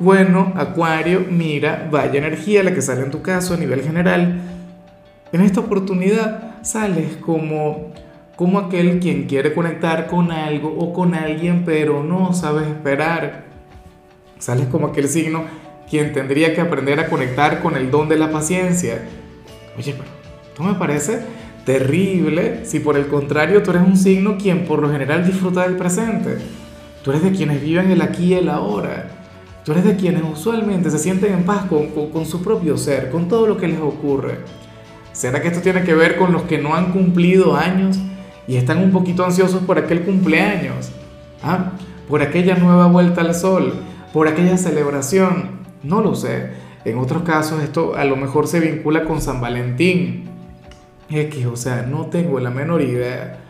bueno, Acuario, mira, vaya energía la que sale en tu caso a nivel general. En esta oportunidad sales como, como aquel quien quiere conectar con algo o con alguien, pero no sabes esperar. Sales como aquel signo quien tendría que aprender a conectar con el don de la paciencia. Oye, pero esto me parece terrible si por el contrario tú eres un signo quien por lo general disfruta del presente. Tú eres de quienes viven el aquí y el ahora Tú eres de quienes usualmente se sienten en paz con, con, su propio ser, con todo lo que les ocurre. ¿Será que esto tiene que ver con los que no han cumplido años y están un poquito ansiosos por aquel cumpleaños? ¿Ah? Por aquella nueva vuelta al sol, por aquella celebración. No lo sé. En otros casos esto a lo mejor se vincula con San Valentín. X, o sea, no tengo la menor idea.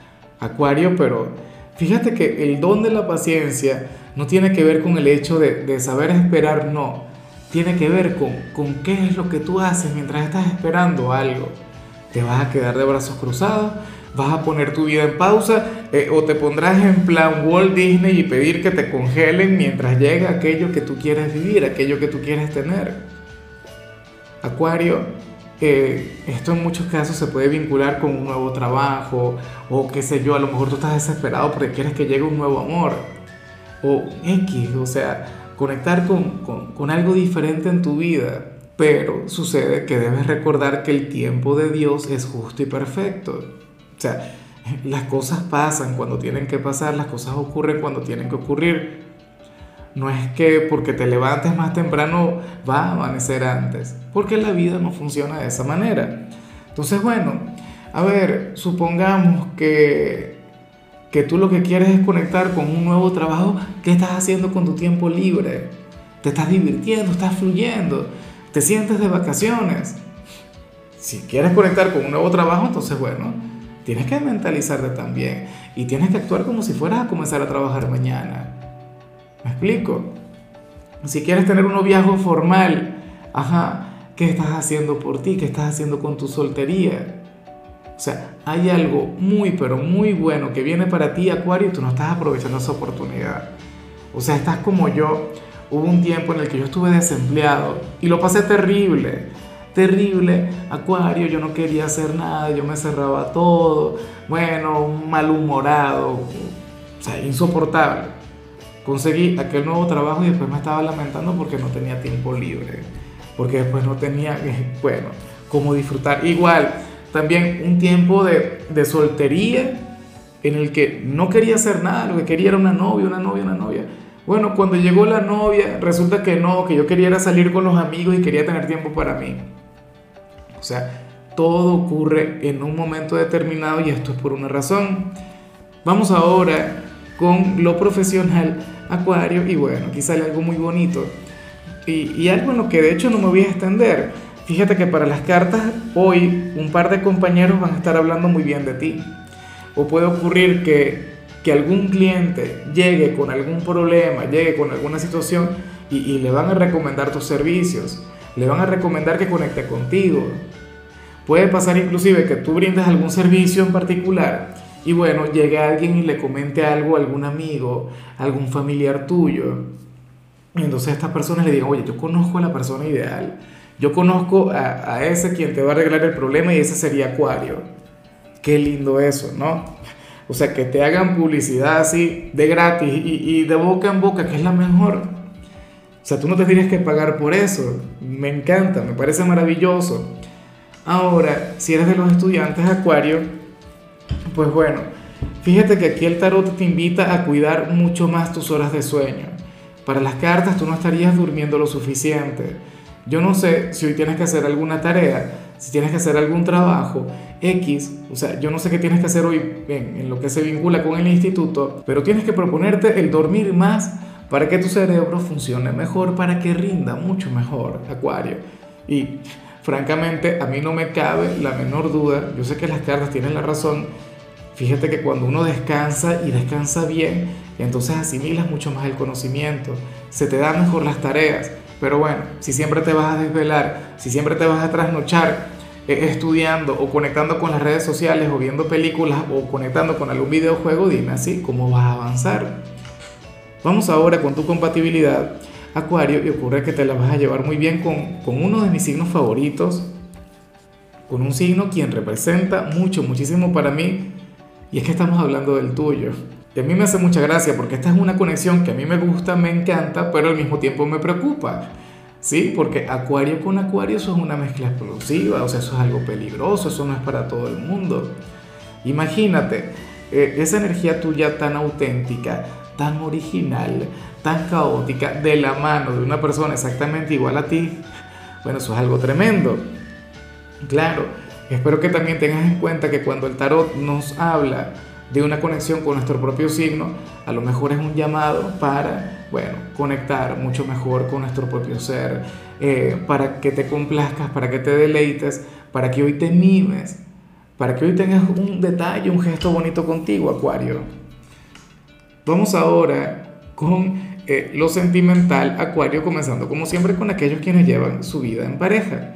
Acuario, pero fíjate que el don de la paciencia no tiene que ver con el hecho de, saber esperar, no. Tiene que ver con, qué es lo que tú haces mientras estás esperando algo. ¿Te vas a quedar de brazos cruzados? ¿Vas a poner tu vida en pausa? Eh, ¿O te pondrás en plan Walt Disney y pedir que te congelen mientras llega aquello que tú quieres vivir, aquello que tú quieres tener? Acuario, eh, esto en muchos casos se puede vincular con un nuevo trabajo o qué sé yo, a lo mejor tú estás desesperado porque quieres que llegue un nuevo amor o X, o sea, conectar con, con, con algo diferente en tu vida. Pero sucede que debes recordar que el tiempo de Dios es justo y perfecto. O sea, las cosas pasan cuando tienen que pasar, las cosas ocurren cuando tienen que ocurrir. No es que porque te levantes más temprano va a amanecer antes, porque la vida no funciona de esa manera. Entonces, bueno, a ver, supongamos que que tú lo que quieres es conectar con un nuevo trabajo, ¿qué estás haciendo con tu tiempo libre? ¿Te estás divirtiendo? ¿Estás fluyendo? ¿Te sientes de vacaciones? Si quieres conectar con un nuevo trabajo, entonces bueno, tienes que mentalizarte también y tienes que actuar como si fueras a comenzar a trabajar mañana. ¿Me explico? Si quieres tener un noviazgo formal, ajá, ¿qué estás haciendo por ti? ¿Qué estás haciendo con tu soltería? O sea, hay algo muy, pero muy bueno que viene para ti, Acuario, y tú no estás aprovechando esa oportunidad. O sea, estás como yo. Hubo un tiempo en el que yo estuve desempleado y lo pasé terrible. Terrible, Acuario, yo no quería hacer nada, yo me cerraba todo. Bueno, malhumorado, o sea, insoportable. Conseguí aquel nuevo trabajo y después me estaba lamentando porque no tenía tiempo libre. Porque después no tenía, bueno, cómo disfrutar. Igual, también un tiempo de, de soltería en el que no quería hacer nada, lo que quería era una novia, una novia, una novia. Bueno, cuando llegó la novia, resulta que no, que yo quería era salir con los amigos y quería tener tiempo para mí. O sea, todo ocurre en un momento determinado y esto es por una razón. Vamos ahora con lo profesional, Acuario, y bueno, aquí sale algo muy bonito. Y, y algo en lo que de hecho no me voy a extender Fíjate que para las cartas hoy un par de compañeros van a estar hablando muy bien de ti. O puede ocurrir que, que algún cliente llegue con algún problema, llegue con alguna situación y, y, le van a recomendar tus servicios, le van a recomendar que conecte contigo. Puede pasar inclusive que tú brindes algún servicio en particular y bueno, llegue alguien y le comente algo a algún amigo, algún familiar tuyo. Y entonces esta persona le diga, oye, yo conozco a la persona ideal yo conozco a, ese quien te va a arreglar el problema y ese sería Acuario. Qué lindo eso, ¿no? O sea, que te hagan publicidad así de gratis y, de boca en boca, que es la mejor. O sea, tú no te tienes que pagar por eso. Me encanta, me parece maravilloso. Ahora, si eres de los estudiantes Acuario, pues bueno, fíjate que aquí el tarot te invita a cuidar mucho más tus horas de sueño. Para las cartas tú no estarías durmiendo lo suficiente yo no sé si hoy tienes que hacer alguna tarea, si tienes que hacer algún trabajo, X, o sea, yo no sé qué tienes que hacer hoy en, en lo que se vincula con el instituto, pero tienes que proponerte el dormir más para que tu cerebro funcione mejor, para que rinda mucho mejor, Acuario. Y francamente a mí no me cabe la menor duda, yo sé que las cartas tienen la razón, fíjate que cuando uno descansa y descansa bien, entonces asimilas mucho más el conocimiento, se te dan mejor las tareas, pero bueno, si siempre te vas a desvelar, si siempre te vas a trasnochar eh, estudiando o conectando con las redes sociales o viendo películas o conectando con algún videojuego, dime así, ¿cómo vas a avanzar? Vamos ahora con tu compatibilidad Acuario y ocurre que te la vas a llevar muy bien con, con uno de mis signos favoritos, con un signo quien representa mucho, muchísimo para mí, y es que estamos hablando del tuyo. Y a mí me hace mucha gracia porque esta es una conexión que a mí me gusta, me encanta, pero al mismo tiempo me preocupa. ¿Sí? Porque Acuario con Acuario eso es una mezcla explosiva, o sea, eso es algo peligroso, eso no es para todo el mundo. Imagínate, eh, esa energía tuya tan auténtica, tan original, tan caótica, de la mano de una persona exactamente igual a ti, bueno, eso es algo tremendo. Claro, espero que también tengas en cuenta que cuando el tarot nos habla de una conexión con nuestro propio signo, a lo mejor es un llamado para, bueno, conectar mucho mejor con nuestro propio ser, eh, para que te complazcas, para que te deleites, para que hoy te mimes, para que hoy tengas un detalle, un gesto bonito contigo, Acuario. Vamos ahora con eh, lo sentimental, Acuario, comenzando como siempre con aquellos quienes llevan su vida en pareja.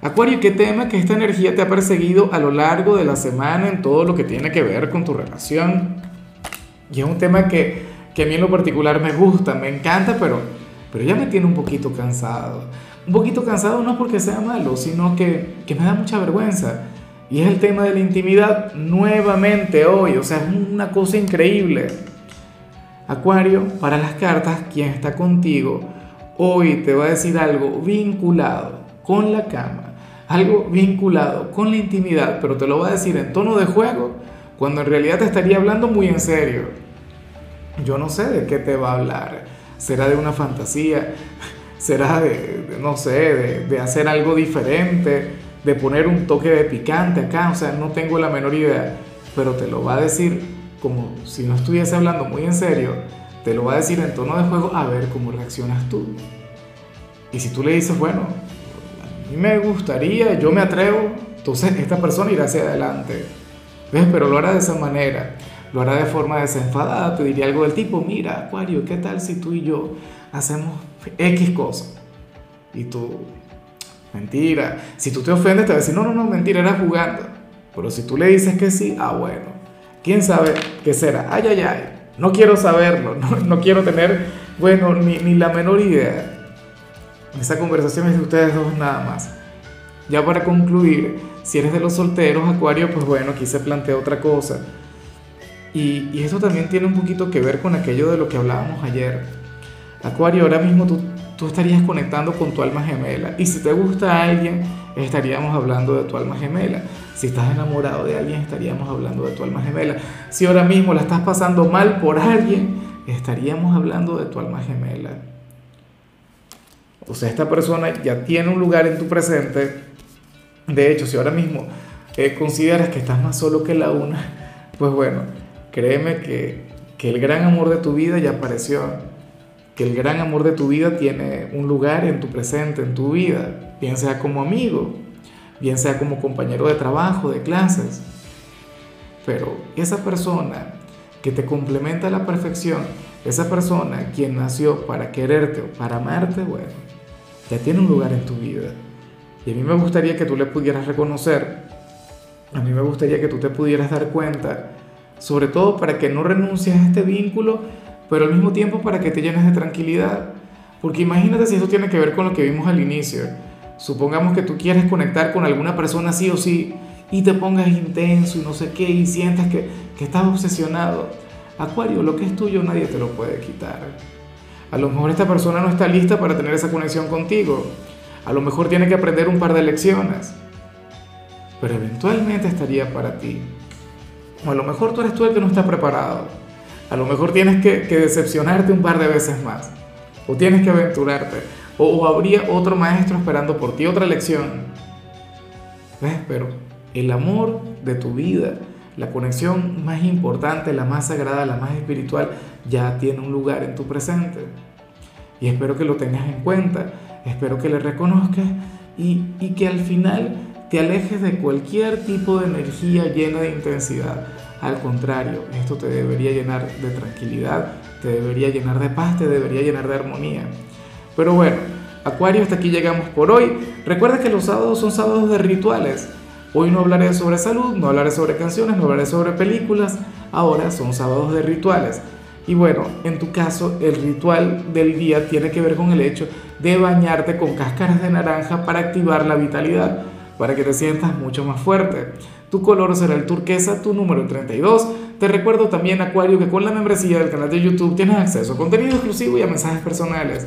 Acuario, ¿qué tema que esta energía te ha perseguido a lo largo de la semana en todo lo que tiene que ver con tu relación? Y es un tema que, que a mí en lo particular me gusta, me encanta, pero, pero ya me tiene un poquito cansado. Un poquito cansado no porque sea malo, sino que, que me da mucha vergüenza. Y es el tema de la intimidad nuevamente hoy, o sea, es una cosa increíble. Acuario, para las cartas, quien está contigo hoy te va a decir algo vinculado con la cama, algo vinculado con la intimidad, pero te lo va a decir en tono de juego, cuando en realidad te estaría hablando muy en serio. Yo no sé de qué te va a hablar. ¿Será de una fantasía? ¿Será de, no sé, de, de hacer algo diferente? ¿De poner un toque de picante acá? O sea, no tengo la menor idea, pero te lo va a decir como si no estuviese hablando muy en serio, te lo va a decir en tono de juego a ver cómo reaccionas tú. Y si tú le dices, bueno, a mí me gustaría, yo me atrevo, entonces esta persona irá hacia adelante. ¿Ves? Pero lo hará de esa manera, lo hará de forma desenfadada, te diría algo del tipo, mira, Acuario, ¿qué tal si tú y yo hacemos X cosas? Y tú, mentira. Si tú te ofendes, te va a decir, no, no, no, mentira, era jugando. Pero si tú le dices que sí, ah, bueno, ¿Quién sabe qué será? Ay, ay, ay. No quiero saberlo, no, quiero tener, bueno, ni, ni, la menor idea. Esa conversación es de ustedes dos nada más. Ya para concluir, si eres de los solteros, Acuario, pues bueno, aquí se plantea otra cosa. Y, y esto también tiene un poquito que ver con aquello de lo que hablábamos ayer. Acuario, ahora mismo tú, tú estarías conectando con tu alma gemela. Y si te gusta alguien, estaríamos hablando de tu alma gemela. Si estás enamorado de alguien, estaríamos hablando de tu alma gemela. Si ahora mismo la estás pasando mal por alguien, estaríamos hablando de tu alma gemela. O sea, esta persona ya tiene un lugar en tu presente. De hecho, si ahora mismo eh, consideras que estás más solo que la una, pues bueno, créeme que, que el gran amor de tu vida ya apareció. Que el gran amor de tu vida tiene un lugar en tu presente, en tu vida. Bien sea como amigo, bien sea como compañero de trabajo, de clases. Pero esa persona que te complementa a la perfección, esa persona quien nació para quererte o para amarte, bueno, ya tiene un lugar en tu vida. Y a mí me gustaría que tú le pudieras reconocer, a mí me gustaría que tú te pudieras dar cuenta, sobre todo para que no renuncies a este vínculo, pero al mismo tiempo para que te llenes de tranquilidad. Porque imagínate si eso tiene que ver con lo que vimos al inicio Supongamos que tú quieres conectar con alguna persona sí o sí y te pongas intenso y no sé qué y sientas que, que estás obsesionado. Acuario, lo que es tuyo nadie te lo puede quitar. A lo mejor esta persona no está lista para tener esa conexión contigo. A lo mejor tiene que aprender un par de lecciones. Pero eventualmente estaría para ti. O a lo mejor tú eres tú el que no está preparado. A lo mejor tienes que, que decepcionarte un par de veces más. O tienes que aventurarte o, habría otro maestro esperando por ti, otra lección. ¿Ves? Pero el amor de tu vida, la conexión más importante, la más sagrada, la más espiritual, ya tiene un lugar en tu presente. Y espero que lo tengas en cuenta, espero que le reconozcas y, y que al final te alejes de cualquier tipo de energía llena de intensidad. Al contrario, esto te debería llenar de tranquilidad, te debería llenar de paz, te debería llenar de armonía. Pero bueno, Acuario, hasta aquí llegamos por hoy. Recuerda que los sábados son sábados de rituales. Hoy no hablaré sobre salud, no hablaré sobre canciones, no hablaré sobre películas. Ahora son sábados de rituales. Y bueno, en tu caso, el ritual del día tiene que ver con el hecho de bañarte con cáscaras de naranja para activar la vitalidad, para que te sientas mucho más fuerte. Tu color será el turquesa, tu número 32. Te recuerdo también, Acuario, que con la membresía del canal de YouTube tienes acceso a contenido exclusivo y a mensajes personales.